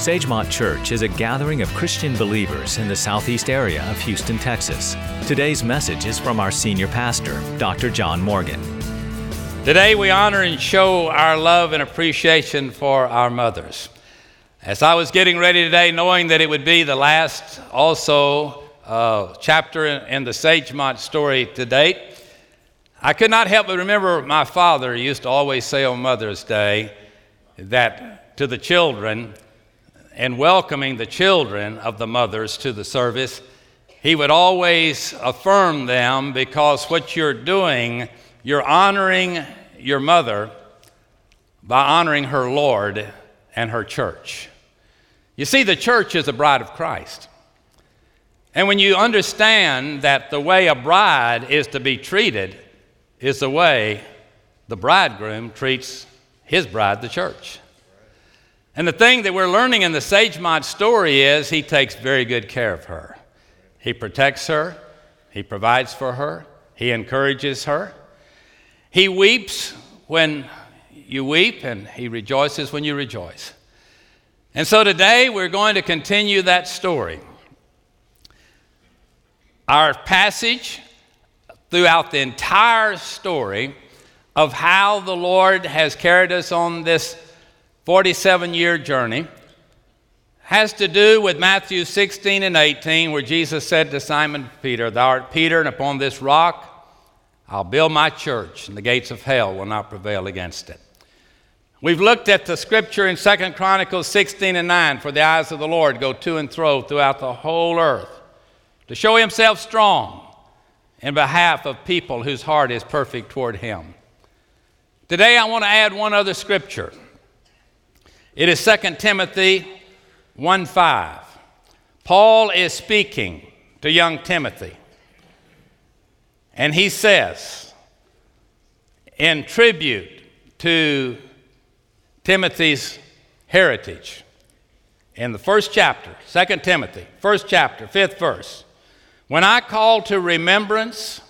Sagemont Church is a gathering of Christian believers in the southeast area of Houston, Texas. Today's message is from our senior pastor, Dr. John Morgan. Today we honor and show our love and appreciation for our mothers. As I was getting ready today, knowing that it would be the last also uh, chapter in the Sagemont story to date, I could not help but remember my father used to always say on Mother's Day that to the children, and welcoming the children of the mothers to the service, he would always affirm them because what you're doing, you're honoring your mother by honoring her Lord and her church. You see, the church is a bride of Christ. And when you understand that the way a bride is to be treated is the way the bridegroom treats his bride, the church. And the thing that we're learning in the Sagemont story is he takes very good care of her. He protects her, he provides for her, he encourages her. He weeps when you weep, and he rejoices when you rejoice. And so today we're going to continue that story. Our passage throughout the entire story of how the Lord has carried us on this 47 year journey has to do with Matthew 16 and 18, where Jesus said to Simon Peter, Thou art Peter, and upon this rock I'll build my church, and the gates of hell will not prevail against it. We've looked at the scripture in 2 Chronicles 16 and 9 for the eyes of the Lord go to and fro throughout the whole earth to show himself strong in behalf of people whose heart is perfect toward him. Today I want to add one other scripture. It is 2 Timothy 1 5. Paul is speaking to young Timothy, and he says, in tribute to Timothy's heritage, in the first chapter, 2 Timothy, first chapter, fifth verse, when I call to remembrance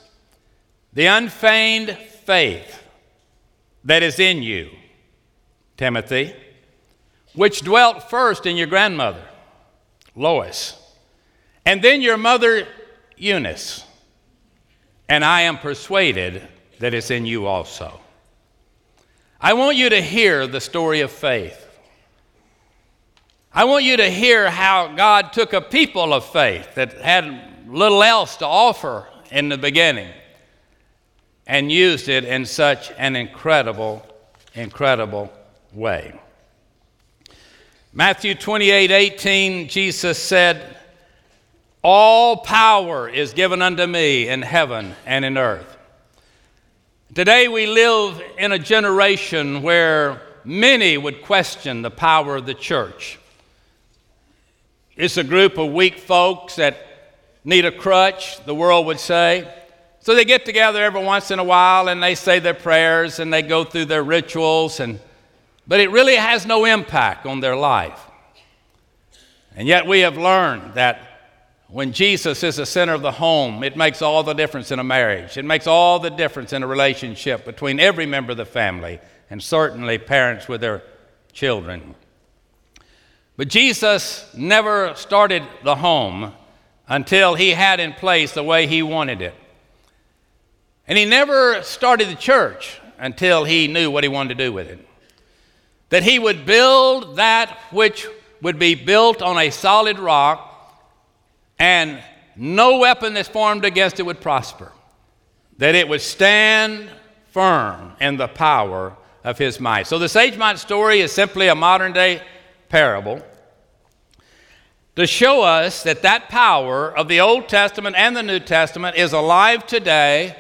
the unfeigned faith that is in you, Timothy, which dwelt first in your grandmother, Lois, and then your mother, Eunice, and I am persuaded that it's in you also. I want you to hear the story of faith. I want you to hear how God took a people of faith that had little else to offer in the beginning and used it in such an incredible, incredible way. Matthew 28 18, Jesus said, All power is given unto me in heaven and in earth. Today we live in a generation where many would question the power of the church. It's a group of weak folks that need a crutch, the world would say. So they get together every once in a while and they say their prayers and they go through their rituals, and, but it really has no impact on their life. And yet we have learned that when Jesus is the center of the home, it makes all the difference in a marriage. It makes all the difference in a relationship between every member of the family and certainly parents with their children. But Jesus never started the home until he had in place the way he wanted it. And he never started the church until he knew what he wanted to do with it. That he would build that which would be built on a solid rock, and no weapon that's formed against it would prosper. That it would stand firm in the power of his might. So the Sagemont story is simply a modern day parable to show us that that power of the Old Testament and the New Testament is alive today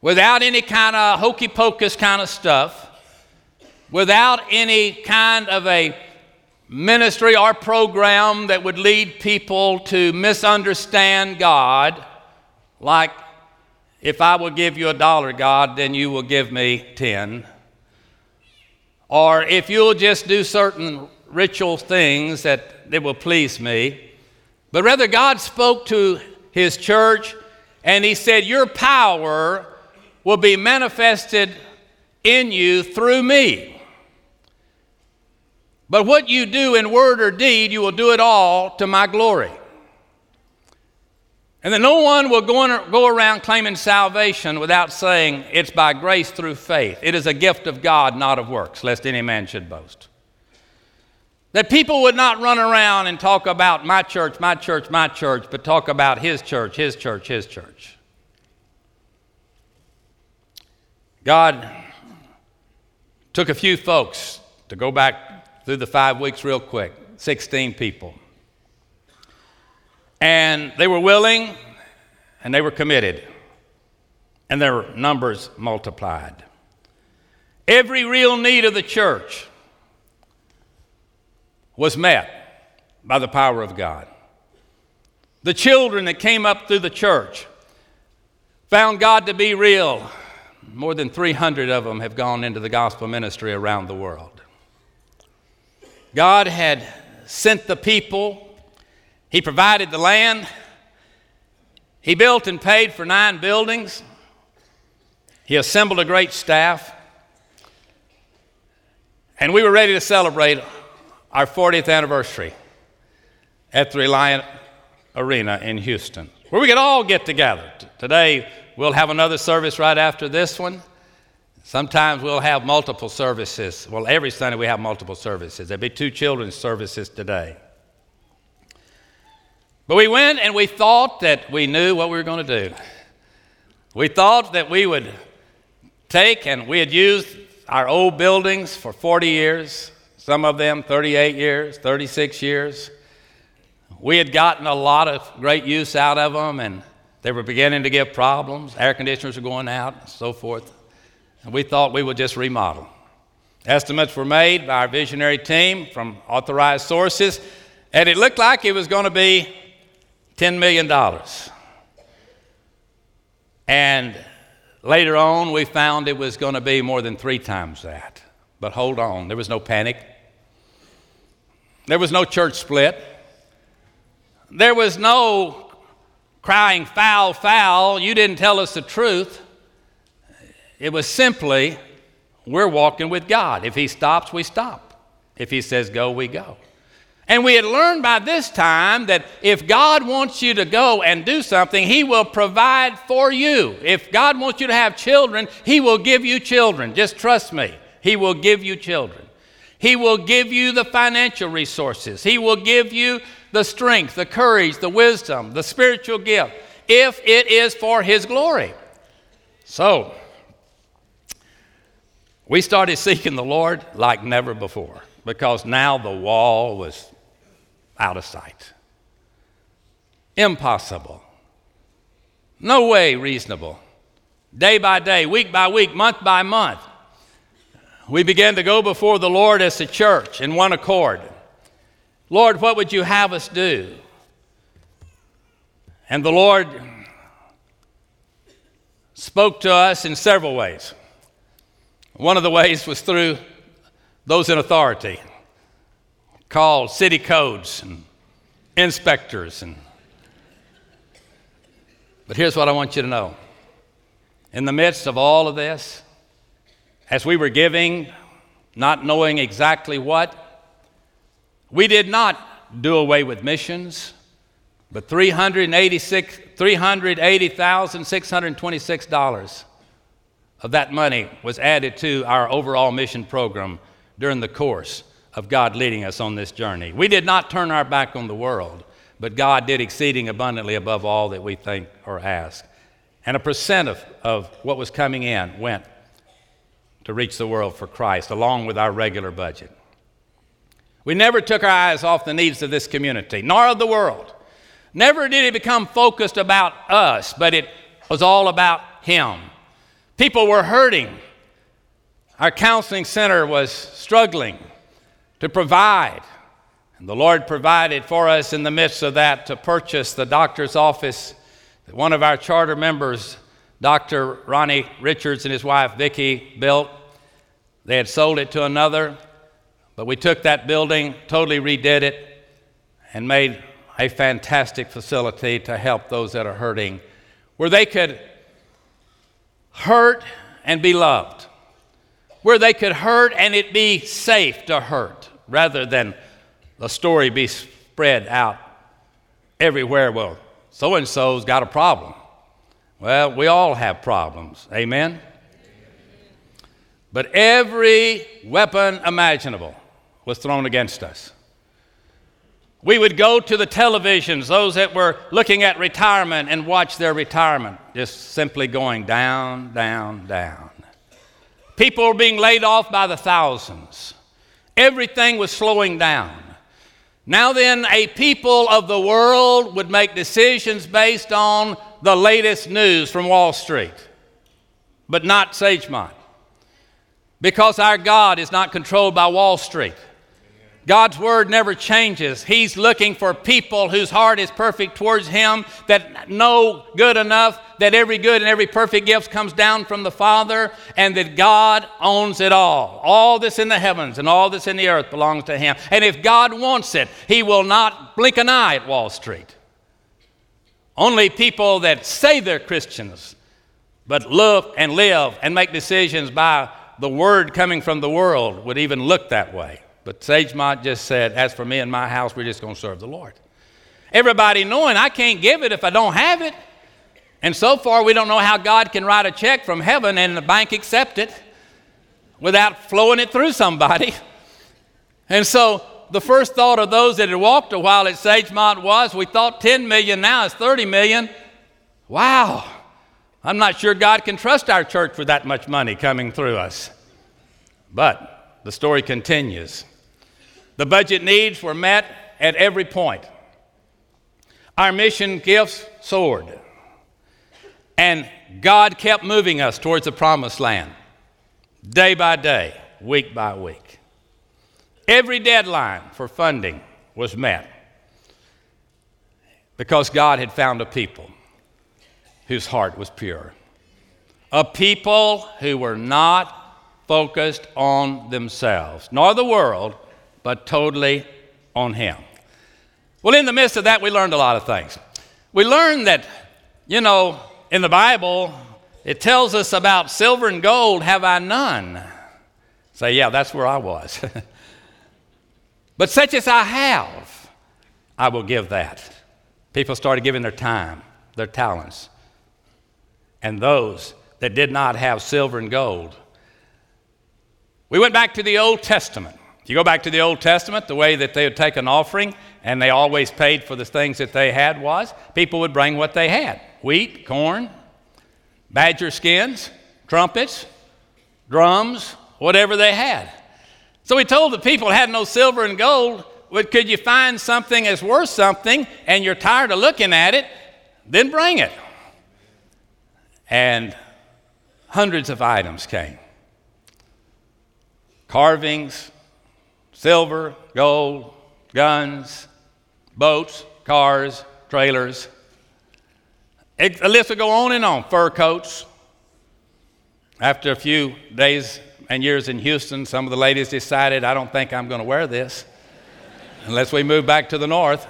without any kind of hokey pocus kind of stuff, without any kind of a ministry or program that would lead people to misunderstand God, like if I will give you a dollar, God, then you will give me 10. Or if you'll just do certain ritual things that, that will please me, but rather God spoke to his church and he said, Your power will be manifested in you through me. But what you do in word or deed, you will do it all to my glory. And that no one will go, go around claiming salvation without saying it's by grace through faith. It is a gift of God, not of works, lest any man should boast. That people would not run around and talk about my church, my church, my church, but talk about his church, his church, his church. God took a few folks to go back through the five weeks real quick 16 people. And they were willing and they were committed, and their numbers multiplied. Every real need of the church was met by the power of God. The children that came up through the church found God to be real. More than 300 of them have gone into the gospel ministry around the world. God had sent the people he provided the land. He built and paid for nine buildings. He assembled a great staff. And we were ready to celebrate our 40th anniversary at the Reliant Arena in Houston, where we could all get together. Today, we'll have another service right after this one. Sometimes we'll have multiple services. Well, every Sunday we have multiple services. There'll be two children's services today. But we went and we thought that we knew what we were going to do. We thought that we would take, and we had used our old buildings for 40 years, some of them 38 years, 36 years. We had gotten a lot of great use out of them, and they were beginning to give problems. Air conditioners were going out, and so forth. And we thought we would just remodel. Estimates were made by our visionary team from authorized sources, and it looked like it was going to be $10 million. And later on, we found it was going to be more than three times that. But hold on, there was no panic. There was no church split. There was no crying, foul, foul, you didn't tell us the truth. It was simply, we're walking with God. If He stops, we stop. If He says go, we go. And we had learned by this time that if God wants you to go and do something, He will provide for you. If God wants you to have children, He will give you children. Just trust me. He will give you children. He will give you the financial resources. He will give you the strength, the courage, the wisdom, the spiritual gift, if it is for His glory. So, we started seeking the Lord like never before because now the wall was out of sight. Impossible. No way reasonable. Day by day, week by week, month by month, we began to go before the Lord as a church in one accord. Lord, what would you have us do? And the Lord spoke to us in several ways. One of the ways was through those in authority called city codes and inspectors and but here's what I want you to know. In the midst of all of this, as we were giving, not knowing exactly what, we did not do away with missions, but $380,626 of that money was added to our overall mission program during the course of God leading us on this journey. We did not turn our back on the world, but God did exceeding abundantly above all that we think or ask. And a percent of, of what was coming in went to reach the world for Christ, along with our regular budget. We never took our eyes off the needs of this community, nor of the world. Never did it become focused about us, but it was all about Him. People were hurting. Our counseling center was struggling to provide. And the Lord provided for us in the midst of that to purchase the doctor's office that one of our charter members, Dr. Ronnie Richards, and his wife Vicki built. They had sold it to another, but we took that building, totally redid it, and made a fantastic facility to help those that are hurting, where they could hurt and be loved, where they could hurt and it be safe to hurt rather than the story be spread out everywhere. Well, so and so's got a problem. Well, we all have problems. Amen? But every weapon imaginable was thrown against us. We would go to the televisions, those that were looking at retirement, and watch their retirement just simply going down, down, down. People were being laid off by the thousands. Everything was slowing down. Now, then, a people of the world would make decisions based on the latest news from Wall Street, but not Sagemont. Because our God is not controlled by Wall Street. God's word never changes. He's looking for people whose heart is perfect towards Him, that know good enough that every good and every perfect gift comes down from the Father, and that God owns it all. All this in the heavens and all this in the earth belongs to Him. And if God wants it, He will not blink an eye at Wall Street. Only people that say they're Christians, but look and live and make decisions by the word coming from the world, would even look that way. But Sagemont just said, As for me and my house, we're just going to serve the Lord. Everybody knowing I can't give it if I don't have it. And so far, we don't know how God can write a check from heaven and the bank accept it without flowing it through somebody. And so the first thought of those that had walked a while at Sagemont was, we thought 10 million, now it's 30 million. Wow, I'm not sure God can trust our church with that much money coming through us. But the story continues. The budget needs were met at every point. Our mission gifts soared. And God kept moving us towards the promised land, day by day, week by week. Every deadline for funding was met because God had found a people whose heart was pure. A people who were not focused on themselves, nor the world, but totally on Him. Well, in the midst of that, we learned a lot of things. We learned that, you know, in the Bible, it tells us about silver and gold have I none. Say, yeah, that's where I was. but such as I have, I will give that. People started giving their time, their talents. And those that did not have silver and gold. We went back to the Old Testament. If you go back to the Old Testament, the way that they would take an offering and they always paid for the things that they had was people would bring what they had wheat, corn, badger skins, trumpets, drums, whatever they had. So he told the people had no silver and gold, but could you find something that's worth something and you're tired of looking at it, then bring it. And hundreds of items came carvings, silver, gold, guns, boats, cars, trailers. It, the list would go on and on. Fur coats. After a few days and years in Houston, some of the ladies decided, I don't think I'm going to wear this unless we move back to the north.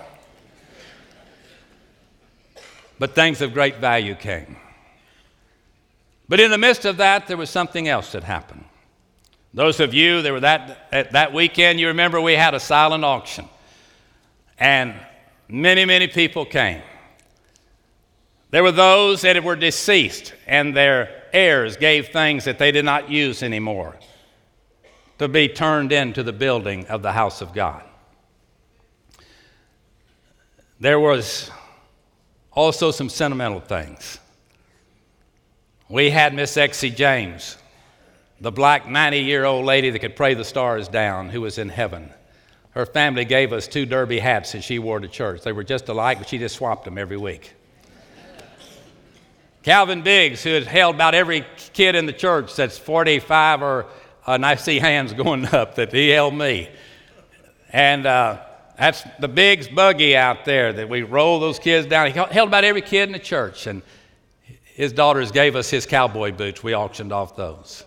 But things of great value came. But in the midst of that, there was something else that happened. Those of you that were that, that weekend, you remember we had a silent auction. And many, many people came. There were those that were deceased, and their heirs gave things that they did not use anymore to be turned into the building of the house of God. There was also some sentimental things. We had Miss Exie James the black 90 year old lady that could pray the stars down, who was in heaven. Her family gave us two derby hats that she wore to church. They were just alike, but she just swapped them every week. Calvin Biggs, who has held about every kid in the church that's 45 or, and I see hands going up, that he held me. And uh, that's the Biggs buggy out there that we roll those kids down. He held about every kid in the church. And his daughters gave us his cowboy boots. We auctioned off those.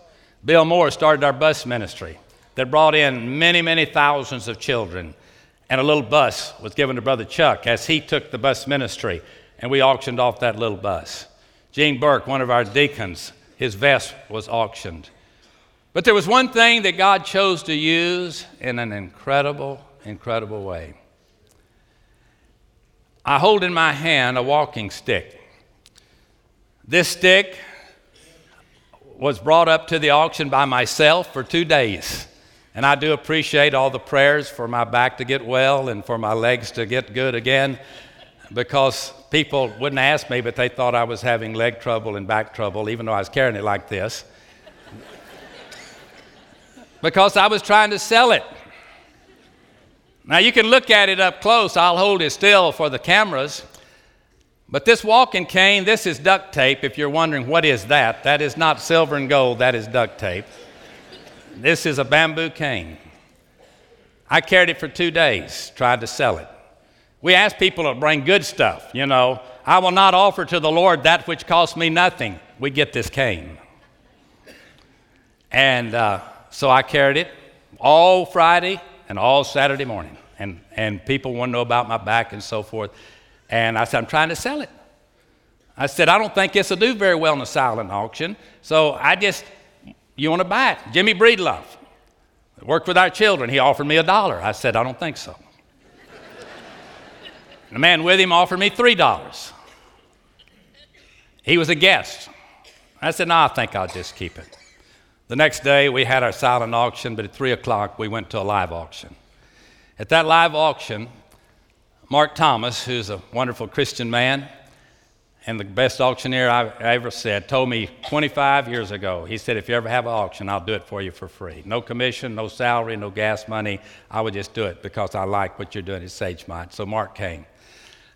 Bill Moore started our bus ministry that brought in many, many thousands of children. And a little bus was given to Brother Chuck as he took the bus ministry, and we auctioned off that little bus. Gene Burke, one of our deacons, his vest was auctioned. But there was one thing that God chose to use in an incredible, incredible way. I hold in my hand a walking stick. This stick was brought up to the auction by myself for two days. And I do appreciate all the prayers for my back to get well and for my legs to get good again because people wouldn't ask me, but they thought I was having leg trouble and back trouble, even though I was carrying it like this. because I was trying to sell it. Now, you can look at it up close. I'll hold it still for the cameras. But this walking cane, this is duct tape. If you're wondering what is that, that is not silver and gold, that is duct tape. This is a bamboo cane. I carried it for two days, tried to sell it. We ask people to bring good stuff, you know. I will not offer to the Lord that which costs me nothing. We get this cane. And uh, so I carried it all Friday and all Saturday morning. And, and people want to know about my back and so forth. And I said, I'm trying to sell it. I said, I don't think this will do very well in a silent auction. So I just, you want to buy it? Jimmy Breedlove worked with our children. He offered me a dollar. I said, I don't think so. The man with him offered me $3. He was a guest. I said, No, I think I'll just keep it. The next day, we had our silent auction, but at 3 o'clock, we went to a live auction. At that live auction, Mark Thomas, who's a wonderful Christian man and the best auctioneer I've ever said, told me 25 years ago, he said, If you ever have an auction, I'll do it for you for free. No commission, no salary, no gas money. I would just do it because I like what you're doing at Sagemont. So Mark came.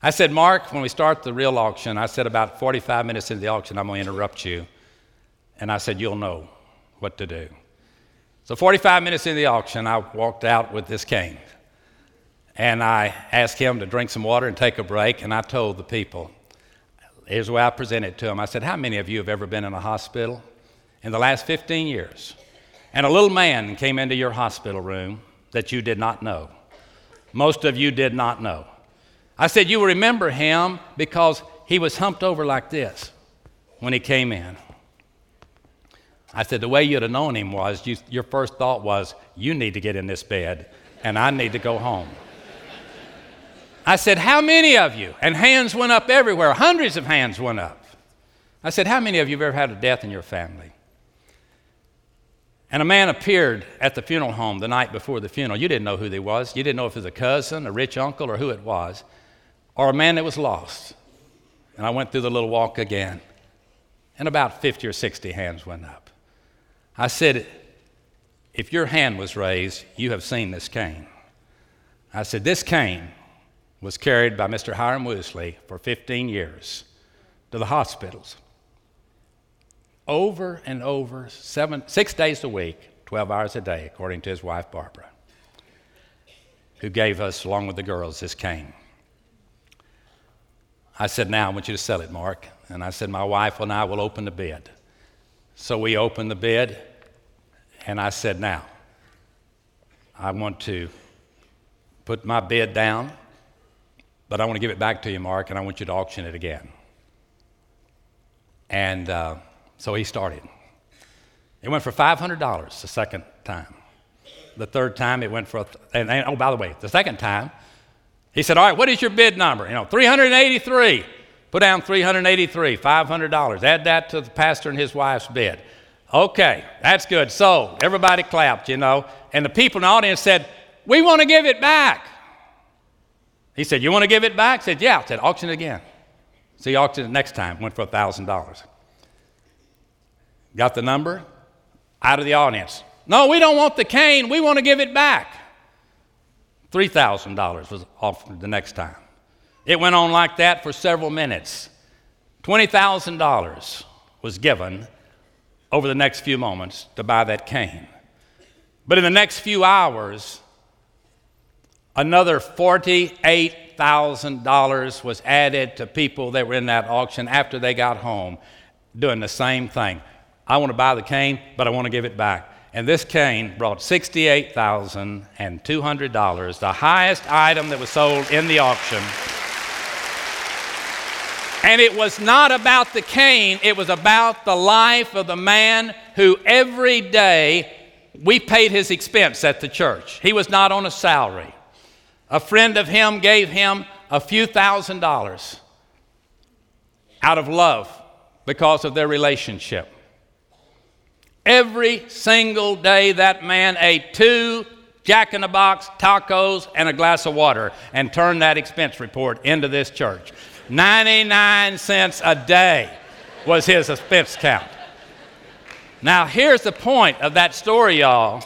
I said, Mark, when we start the real auction, I said about 45 minutes into the auction, I'm going to interrupt you. And I said, You'll know what to do. So 45 minutes into the auction, I walked out with this cane. And I asked him to drink some water and take a break. And I told the people, here's the way I presented to him. I said, How many of you have ever been in a hospital in the last 15 years? And a little man came into your hospital room that you did not know. Most of you did not know. I said, You remember him because he was humped over like this when he came in. I said, The way you'd have known him was you, your first thought was, You need to get in this bed, and I need to go home. I said, How many of you? And hands went up everywhere. Hundreds of hands went up. I said, How many of you have ever had a death in your family? And a man appeared at the funeral home the night before the funeral. You didn't know who he was. You didn't know if it was a cousin, a rich uncle, or who it was, or a man that was lost. And I went through the little walk again, and about 50 or 60 hands went up. I said, If your hand was raised, you have seen this cane. I said, This cane was carried by Mr. Hiram Woosley for 15 years to the hospitals. Over and over, seven, six days a week, 12 hours a day, according to his wife Barbara, who gave us, along with the girls, this cane. I said, Now I want you to sell it, Mark. And I said, My wife and I will open the bid. So we opened the bid, and I said, Now, I want to put my bid down but I want to give it back to you, Mark, and I want you to auction it again. And uh, so he started. It went for $500 the second time. The third time it went for, and, and, oh, by the way, the second time, he said, All right, what is your bid number? You know, 383. Put down 383, $500. Add that to the pastor and his wife's bid. Okay, that's good. So everybody clapped, you know, and the people in the audience said, We want to give it back. He said, You want to give it back? I said, Yeah. I said, Auction it again. So he auctioned it next time, went for $1,000. Got the number? Out of the audience. No, we don't want the cane. We want to give it back. $3,000 was offered the next time. It went on like that for several minutes. $20,000 was given over the next few moments to buy that cane. But in the next few hours, Another $48,000 was added to people that were in that auction after they got home doing the same thing. I want to buy the cane, but I want to give it back. And this cane brought $68,200, the highest item that was sold in the auction. And it was not about the cane, it was about the life of the man who every day we paid his expense at the church. He was not on a salary. A friend of him gave him a few thousand dollars out of love because of their relationship. Every single day, that man ate two Jack in the Box tacos and a glass of water and turned that expense report into this church. 99 cents a day was his expense count. Now, here's the point of that story, y'all.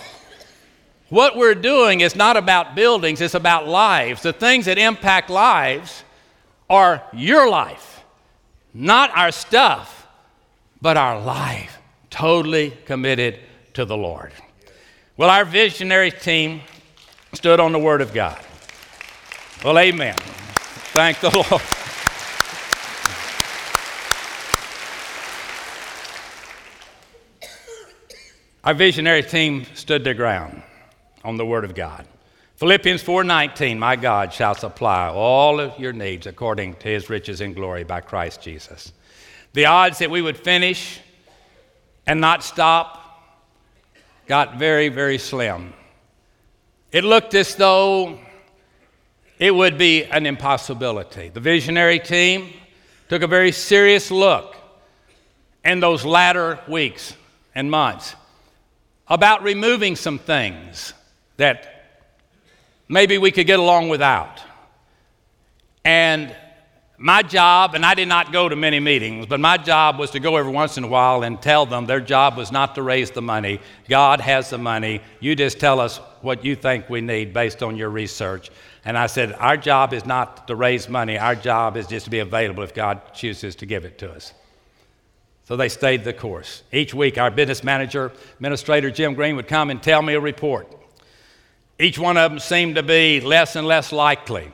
What we're doing is not about buildings, it's about lives. The things that impact lives are your life, not our stuff, but our life, totally committed to the Lord. Well, our visionary team stood on the Word of God. Well, amen. Thank the Lord. Our visionary team stood their ground on the word of God. Philippians 4:19, my God shall supply all of your needs according to his riches in glory by Christ Jesus. The odds that we would finish and not stop got very, very slim. It looked as though it would be an impossibility. The visionary team took a very serious look in those latter weeks and months about removing some things that maybe we could get along without. And my job, and I did not go to many meetings, but my job was to go every once in a while and tell them their job was not to raise the money. God has the money. You just tell us what you think we need based on your research. And I said, Our job is not to raise money, our job is just to be available if God chooses to give it to us. So they stayed the course. Each week, our business manager, administrator Jim Green, would come and tell me a report. Each one of them seemed to be less and less likely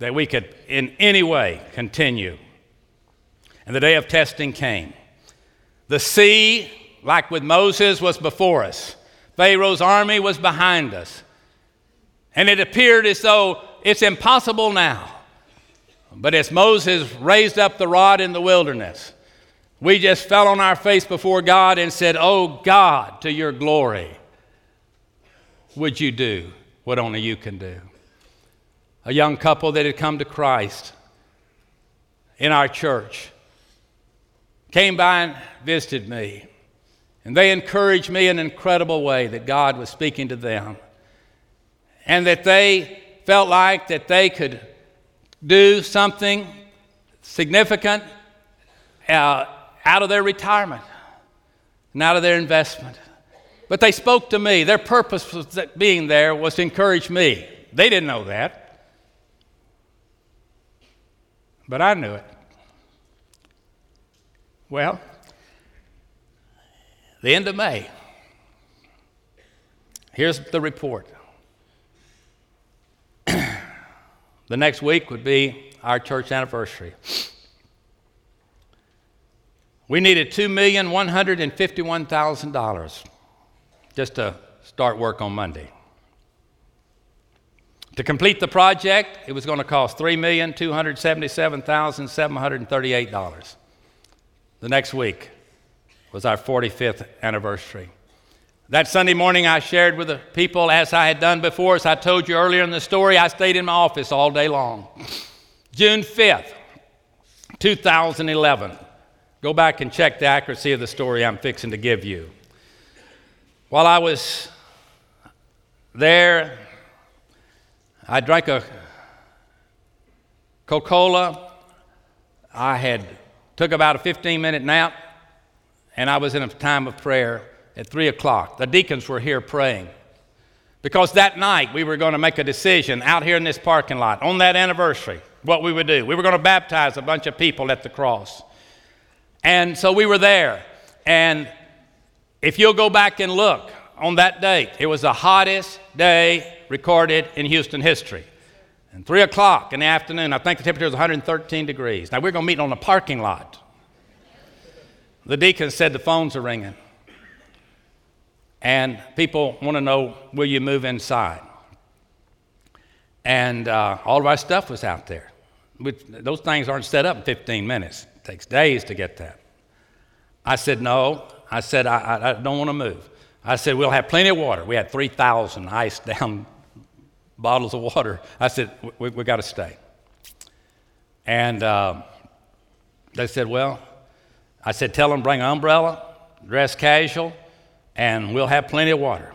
that we could in any way continue. And the day of testing came. The sea, like with Moses, was before us, Pharaoh's army was behind us. And it appeared as though it's impossible now. But as Moses raised up the rod in the wilderness, we just fell on our face before God and said, Oh God, to your glory, would you do what only you can do? A young couple that had come to Christ in our church came by and visited me. And they encouraged me in an incredible way that God was speaking to them. And that they felt like that they could do something significant uh, out of their retirement and out of their investment. But they spoke to me. Their purpose was being there was to encourage me. They didn't know that. But I knew it. Well, the end of May. Here's the report. the next week would be our church anniversary. We needed $2,151,000 just to start work on Monday. To complete the project, it was going to cost $3,277,738. The next week was our 45th anniversary. That Sunday morning, I shared with the people, as I had done before, as I told you earlier in the story, I stayed in my office all day long. June 5th, 2011. Go back and check the accuracy of the story I'm fixing to give you. While I was there, I drank a Coca Cola. I had took about a 15 minute nap, and I was in a time of prayer at 3 o'clock. The deacons were here praying. Because that night we were going to make a decision out here in this parking lot on that anniversary what we would do. We were going to baptize a bunch of people at the cross. And so we were there. And if you'll go back and look on that date, it was the hottest day recorded in Houston history. And 3 o'clock in the afternoon, I think the temperature was 113 degrees. Now we're going to meet on the parking lot. The deacon said the phones are ringing. And people want to know will you move inside? And uh, all of our stuff was out there. those things aren't set up in 15 minutes. It takes days to get that. I said, No. I said, I, I, I don't want to move. I said, We'll have plenty of water. We had 3,000 ice down bottles of water. I said, We, we got to stay. And uh, they said, Well, I said, Tell them bring an umbrella, dress casual, and we'll have plenty of water.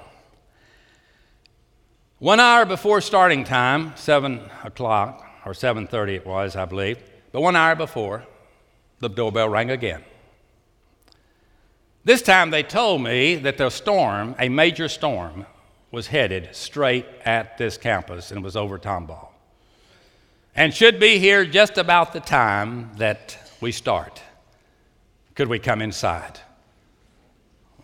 One hour before starting time, 7 o'clock, or 7.30 it was, I believe, but one hour before, the doorbell rang again. This time they told me that the storm, a major storm, was headed straight at this campus and was over Tomball. And should be here just about the time that we start. Could we come inside?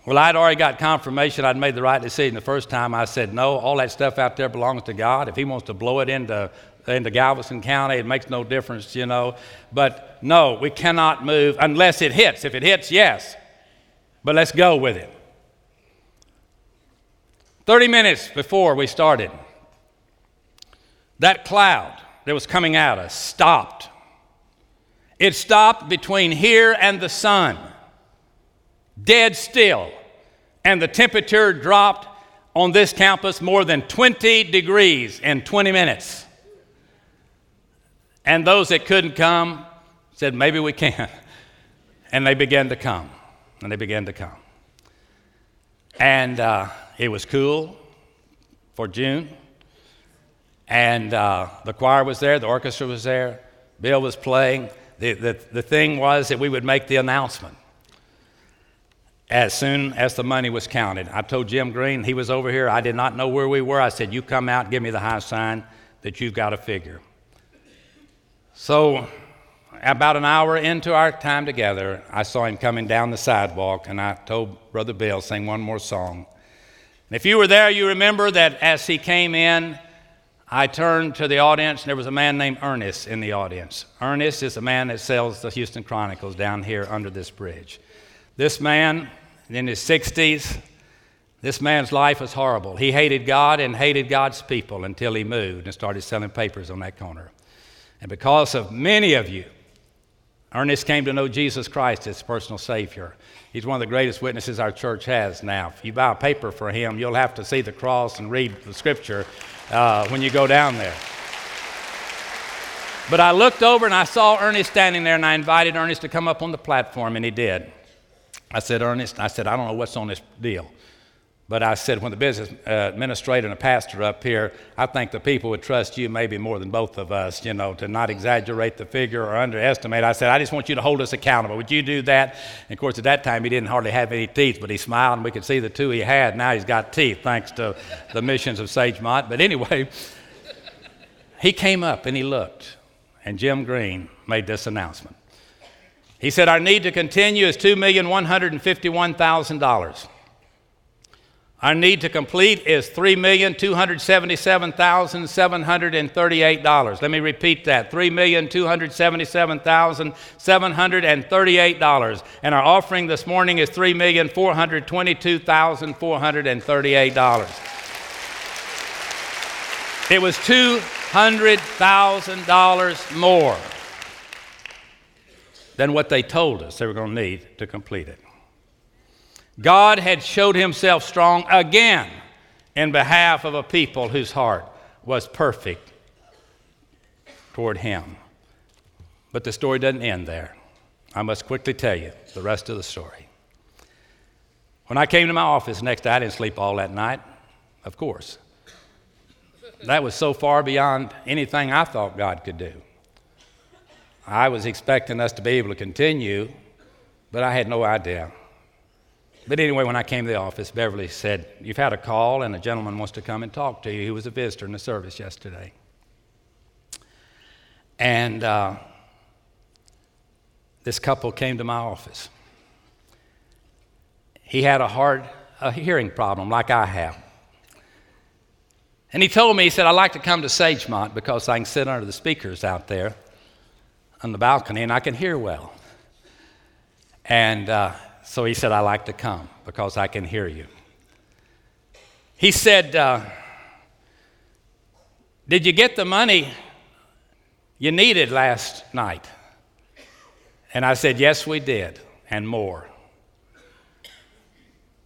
Well, I'd already got confirmation I'd made the right decision the first time. I said, no, all that stuff out there belongs to God. If He wants to blow it into, into Galveston County, it makes no difference, you know. But no, we cannot move unless it hits. If it hits, yes. But let's go with it. 30 minutes before we started, that cloud that was coming at us stopped. It stopped between here and the sun dead still, and the temperature dropped on this campus more than 20 degrees in 20 minutes. And those that couldn't come said, maybe we can. And they began to come. And they began to come. And uh, it was cool for June. And uh, the choir was there, the orchestra was there, Bill was playing. The, the, the thing was that we would make the announcement as soon as the money was counted. I told Jim Green, he was over here. I did not know where we were. I said, You come out, give me the high sign that you've got a figure. So, about an hour into our time together, I saw him coming down the sidewalk, and I told Brother Bill, sing one more song. And if you were there, you remember that as he came in, I turned to the audience, and there was a man named Ernest in the audience. Ernest is a man that sells the Houston Chronicles down here under this bridge. This man, in his 60s, this man's life was horrible. He hated God and hated God's people until he moved and started selling papers on that corner. And because of many of you, Ernest came to know Jesus Christ as personal Savior. He's one of the greatest witnesses our church has now. If you buy a paper for him, you'll have to see the cross and read the scripture uh, when you go down there. But I looked over and I saw Ernest standing there, and I invited Ernest to come up on the platform, and he did. I said, Ernest, I said, I don't know what's on this deal. But I said, when the business uh, administrator and a pastor up here, I think the people would trust you maybe more than both of us, you know, to not exaggerate the figure or underestimate. I said, I just want you to hold us accountable. Would you do that? And of course, at that time, he didn't hardly have any teeth, but he smiled and we could see the two he had. Now he's got teeth, thanks to the missions of Sagemont. But anyway, he came up and he looked, and Jim Green made this announcement. He said, Our need to continue is $2,151,000. Our need to complete is $3,277,738. Let me repeat that $3,277,738. And our offering this morning is $3,422,438. It was $200,000 more than what they told us they were going to need to complete it. God had showed himself strong again in behalf of a people whose heart was perfect toward him. But the story doesn't end there. I must quickly tell you the rest of the story. When I came to my office next day, I didn't sleep all that night, of course. That was so far beyond anything I thought God could do. I was expecting us to be able to continue, but I had no idea. But anyway, when I came to the office, Beverly said, You've had a call, and a gentleman wants to come and talk to you. He was a visitor in the service yesterday. And uh, this couple came to my office. He had a hard a hearing problem, like I have. And he told me, he said, I'd like to come to Sagemont because I can sit under the speakers out there on the balcony and I can hear well. And uh, so he said, I like to come because I can hear you. He said, uh, Did you get the money You needed last night. And I said, Yes, we did, and more.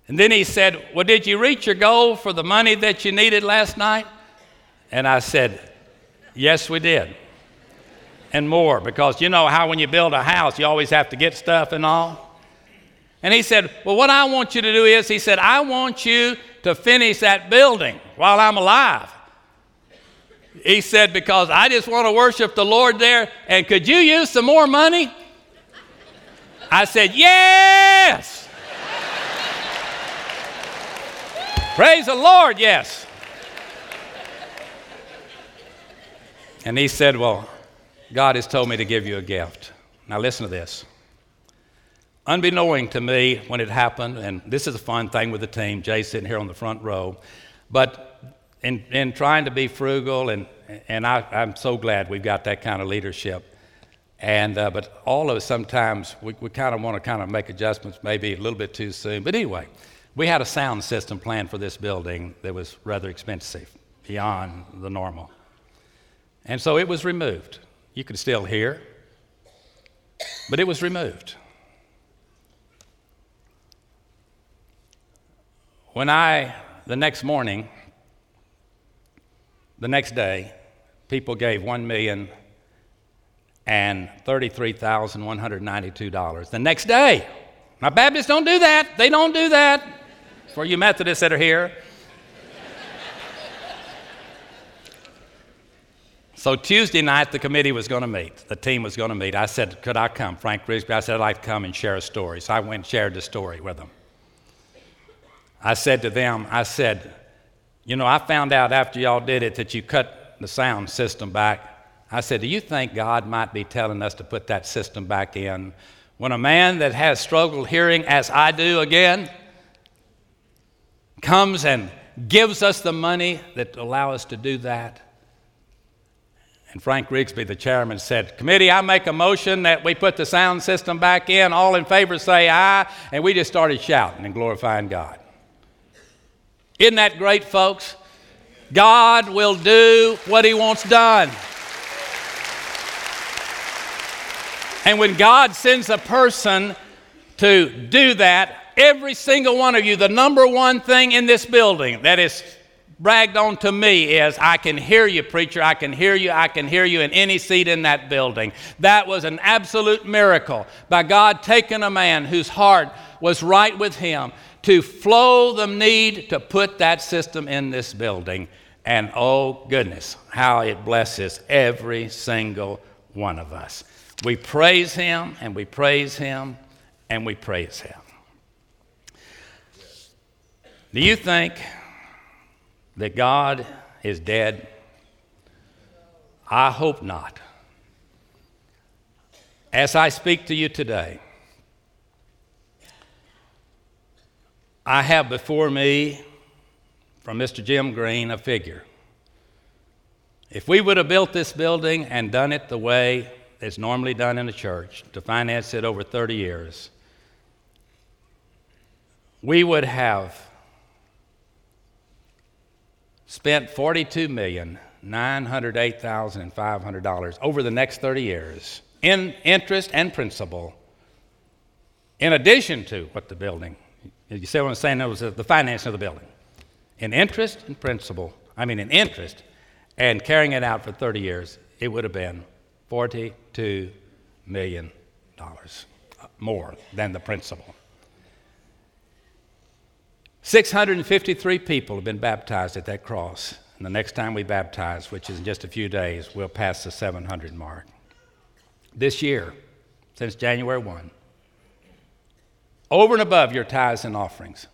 And then he said, Well, did you reach your goal for the money that you needed last night? And I said, Yes, we did. And more, because you know how when you build a house, you always have to get stuff and all. And he said, Well, what I want you to do is, he said, I want you to finish that building while I'm alive. He said, Because I just want to worship the Lord there, and could you use some more money? I said, Yes. Praise the Lord, yes. And he said, Well, God has told me to give you a gift. Now, listen to this. Unbeknowing to me when it happened, and this is a fun thing with the team, Jay's sitting here on the front row, but in, in trying to be frugal, and, and I, am so glad we've got that kind of leadership. And, uh, but all of us sometimes, we, we kind of want to kind of make adjustments maybe a little bit too soon. But anyway, we had a sound system planned for this building that was rather expensive, beyond the normal. And so it was removed. You could still hear, but it was removed. When I, the next morning, the next day, people gave one million and thirty-three thousand one hundred ninety-two dollars. The next day, now Baptists don't do that. They don't do that. For you Methodists that are here. So Tuesday night, the committee was going to meet. The team was going to meet. I said, "Could I come?" Frank Rigsby. I said, "I'd like to come and share a story." So I went and shared the story with them. I said to them, "I said, you know, I found out after y'all did it that you cut the sound system back. I said, Do you think God might be telling us to put that system back in? When a man that has struggled hearing, as I do again, comes and gives us the money that allow us to do that. And Frank Rigsby, the chairman, said, Committee, I make a motion that we put the sound system back in. All in favor say aye. And we just started shouting and glorifying God. Isn't that great, folks? God will do what He wants done. And when God sends a person to do that, every single one of you, the number one thing in this building that is bragged on to me is I can hear you, preacher. I can hear you. I can hear you in any seat in that building. That was an absolute miracle by God taking a man whose heart was right with Him to flow the need to put that system in this building. And oh, goodness, how it blesses every single one of us. We praise Him and we praise Him and we praise Him. Do you think that God is dead? I hope not. As I speak to you today, I have before me from Mr. Jim Green a figure. If we would have built this building and done it the way it's normally done in a church, to finance it over 30 years, we would have spent $42,908,500 over the next 30 years in interest and principal, in addition to what the building you see what I'm saying? That was the financing of the building. In interest and principal, I mean, in interest, and carrying it out for 30 years, it would have been $42 million uh, more than the principal. 653 people have been baptized at that cross. And the next time we baptize, which is in just a few days, we'll pass the 700 mark. This year, since January 1, over and above your tithes and offerings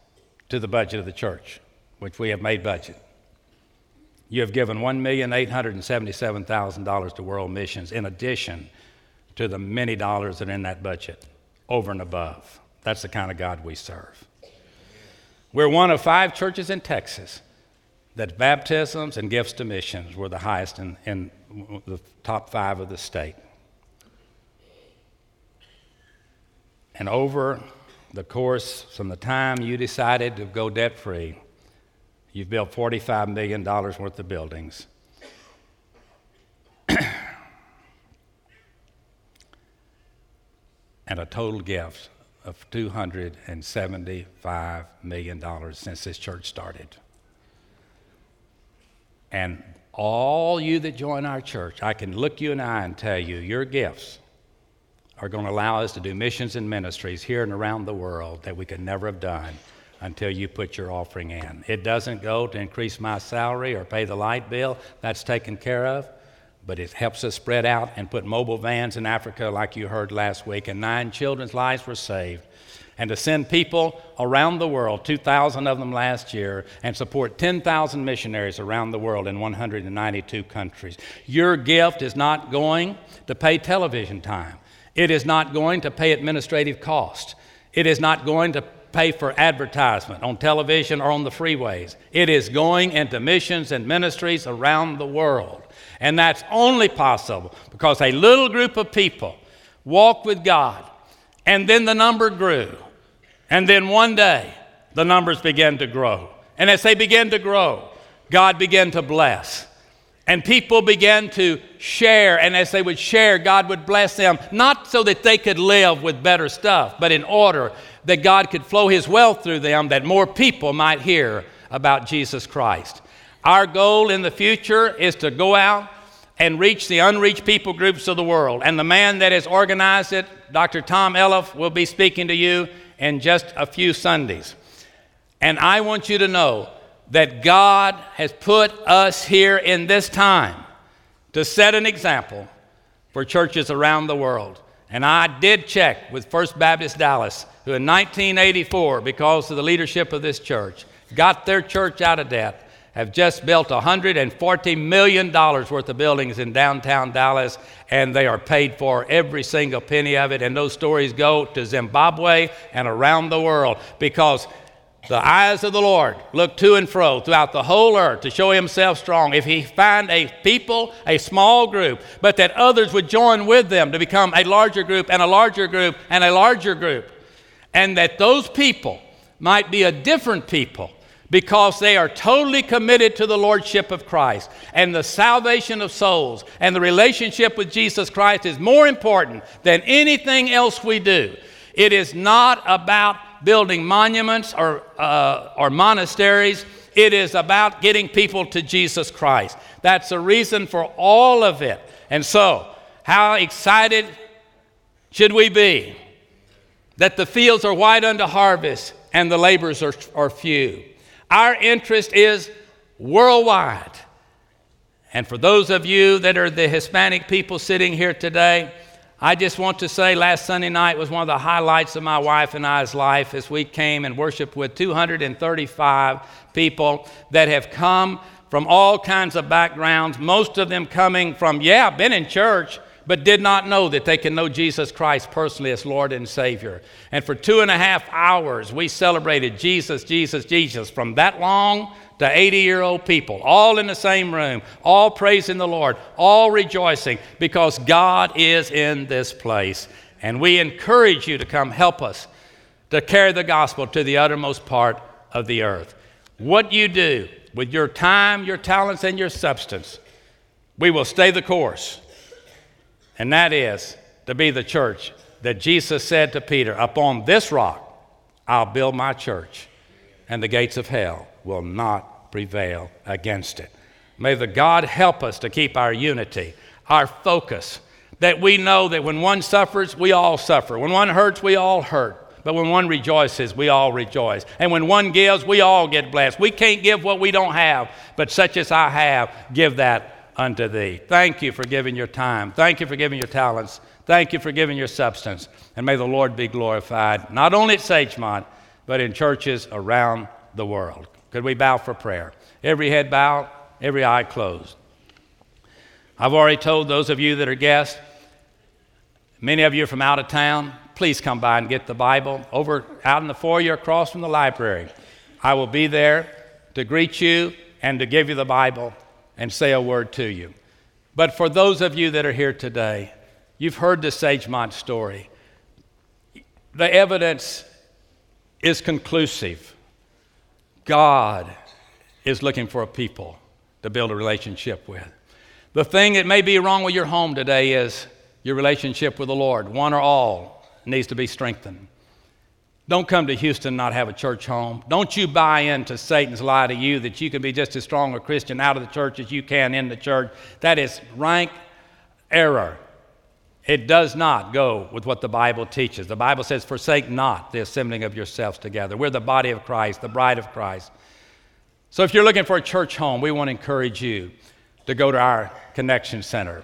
to the budget of the church, which we have made budget. You have given $1,877,000 to world missions in addition to the many dollars that are in that budget, over and above. That's the kind of God we serve. We're one of five churches in Texas that baptisms and gifts to missions were the highest in, in the top five of the state. And over the course from the time you decided to go debt free, you've built $45 million worth of buildings. and a total gift of $275 million since this church started. And all you that join our church, I can look you in the eye and tell you your gifts are going to allow us to do missions and ministries here and around the world that we could never have done until you put your offering in. It doesn't go to increase my salary or pay the light bill, that's taken care of, but it helps us spread out and put mobile vans in Africa, like you heard last week, and nine children's lives were saved. And to send people around the world, 2,000 of them last year, and support 10,000 missionaries around the world in 192 countries. Your gift is not going to pay television time. It is not going to pay administrative costs. It is not going to pay for advertisement on television or on the freeways. It is going into missions and ministries around the world. And that's only possible because a little group of people walked with God, and then the number grew. And then one day, the numbers began to grow. And as they began to grow, God began to bless. And people began to share, and as they would share, God would bless them, not so that they could live with better stuff, but in order that God could flow His wealth through them, that more people might hear about Jesus Christ. Our goal in the future is to go out and reach the unreached people groups of the world. And the man that has organized it, Dr. Tom Elliff, will be speaking to you in just a few Sundays. And I want you to know that God has put us here in this time to set an example for churches around the world. And I did check with First Baptist Dallas, who in 1984, because of the leadership of this church, got their church out of debt, have just built $140 million worth of buildings in downtown Dallas, and they are paid for every single penny of it. And those stories go to Zimbabwe and around the world because the eyes of the Lord look to and fro throughout the whole earth to show himself strong. If he find a people, a small group, but that others would join with them to become a larger group and a larger group and a larger group, and that those people might be a different people because they are totally committed to the Lordship of Christ. And the salvation of souls and the relationship with Jesus Christ is more important than anything else we do. It is not about building monuments or, uh, or monasteries. It is about getting people to Jesus Christ. That's the reason for all of it. And so, how excited should we be that the fields are white unto harvest and the laborers are, are few? Our interest is worldwide. And for those of you that are the Hispanic people sitting here today, I just want to say last Sunday night was one of the highlights of my wife and I's life as we came and worshiped with 235 people that have come from all kinds of backgrounds, most of them coming from, yeah, been in church, but did not know that they can know Jesus Christ personally as Lord and Savior. And for two and a half hours, we celebrated Jesus, Jesus, Jesus from that long to 80 year old people, all in the same room, all praising the Lord, all rejoicing because God is in this place. And we encourage you to come help us to carry the gospel to the uttermost part of the earth. What you do with your time, your talents, and your substance, we will stay the course. And that is to be the church that Jesus said to Peter, Upon this rock I'll build my church, and the gates of hell will not prevail against it. May the God help us to keep our unity, our focus, that we know that when one suffers, we all suffer. When one hurts, we all hurt. But when one rejoices, we all rejoice. And when one gives, we all get blessed. We can't give what we don't have, but such as I have, give that unto thee. Thank you for giving your time. Thank you for giving your talents. Thank you for giving your substance. And may the Lord be glorified, not only at Sagemont, but in churches around the world. Could we bow for prayer? Every head bowed, every eye closed. I've already told those of you that are guests, many of you are from out of town, please come by and get the Bible over out in the foyer across from the library. I will be there to greet you and to give you the Bible and say a word to you. But for those of you that are here today, you've heard the Sagemont story. The evidence is conclusive. God is looking for a people to build a relationship with. The thing that may be wrong with your home today is your relationship with the Lord, one or all. needs to be strengthened. Don't come to Houston and not have a church home. Don't you buy into Satan's lie to you that you can be just as strong a Christian out of the church as you can in the church. That is rank error. It does not go with what the Bible teaches. The Bible says, Forsake not the assembling of yourselves together. We're the body of Christ, the bride of Christ. So if you're looking for a church home, we want to encourage you to go to our connection center.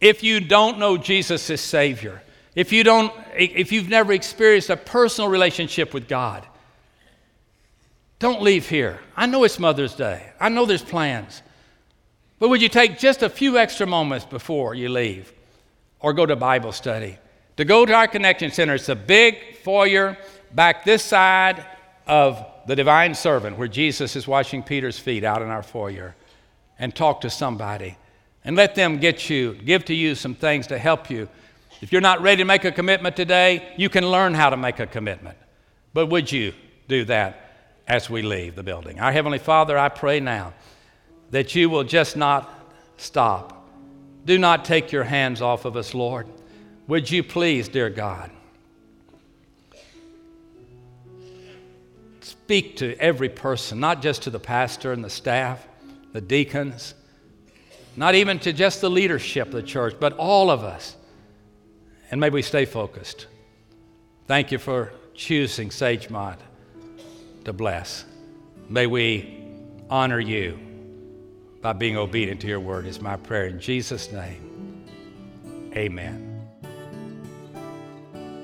If you don't know Jesus as Savior, if, you don't, if you've never experienced a personal relationship with God, don't leave here. I know it's Mother's Day, I know there's plans. But would you take just a few extra moments before you leave or go to Bible study? To go to our connection center, it's a big foyer back this side of the divine servant where Jesus is washing Peter's feet out in our foyer and talk to somebody and let them get you, give to you some things to help you if you're not ready to make a commitment today, you can learn how to make a commitment. But would you do that as we leave the building? Our Heavenly Father, I pray now that you will just not stop. Do not take your hands off of us, Lord. Would you please, dear God, speak to every person, not just to the pastor and the staff, the deacons, not even to just the leadership of the church, but all of us. And may we stay focused. Thank you for choosing Sagemont to bless. May we honor you by being obedient to your word, is my prayer. In Jesus' name, amen.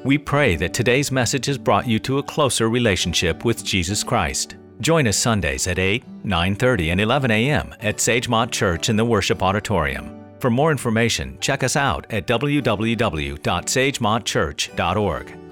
We pray that today's message has brought you to a closer relationship with Jesus Christ. Join us Sundays at 8, 9:30, and 11 a.m. at Sagemont Church in the Worship Auditorium. For more information, check us out at www.sagemontchurch.org.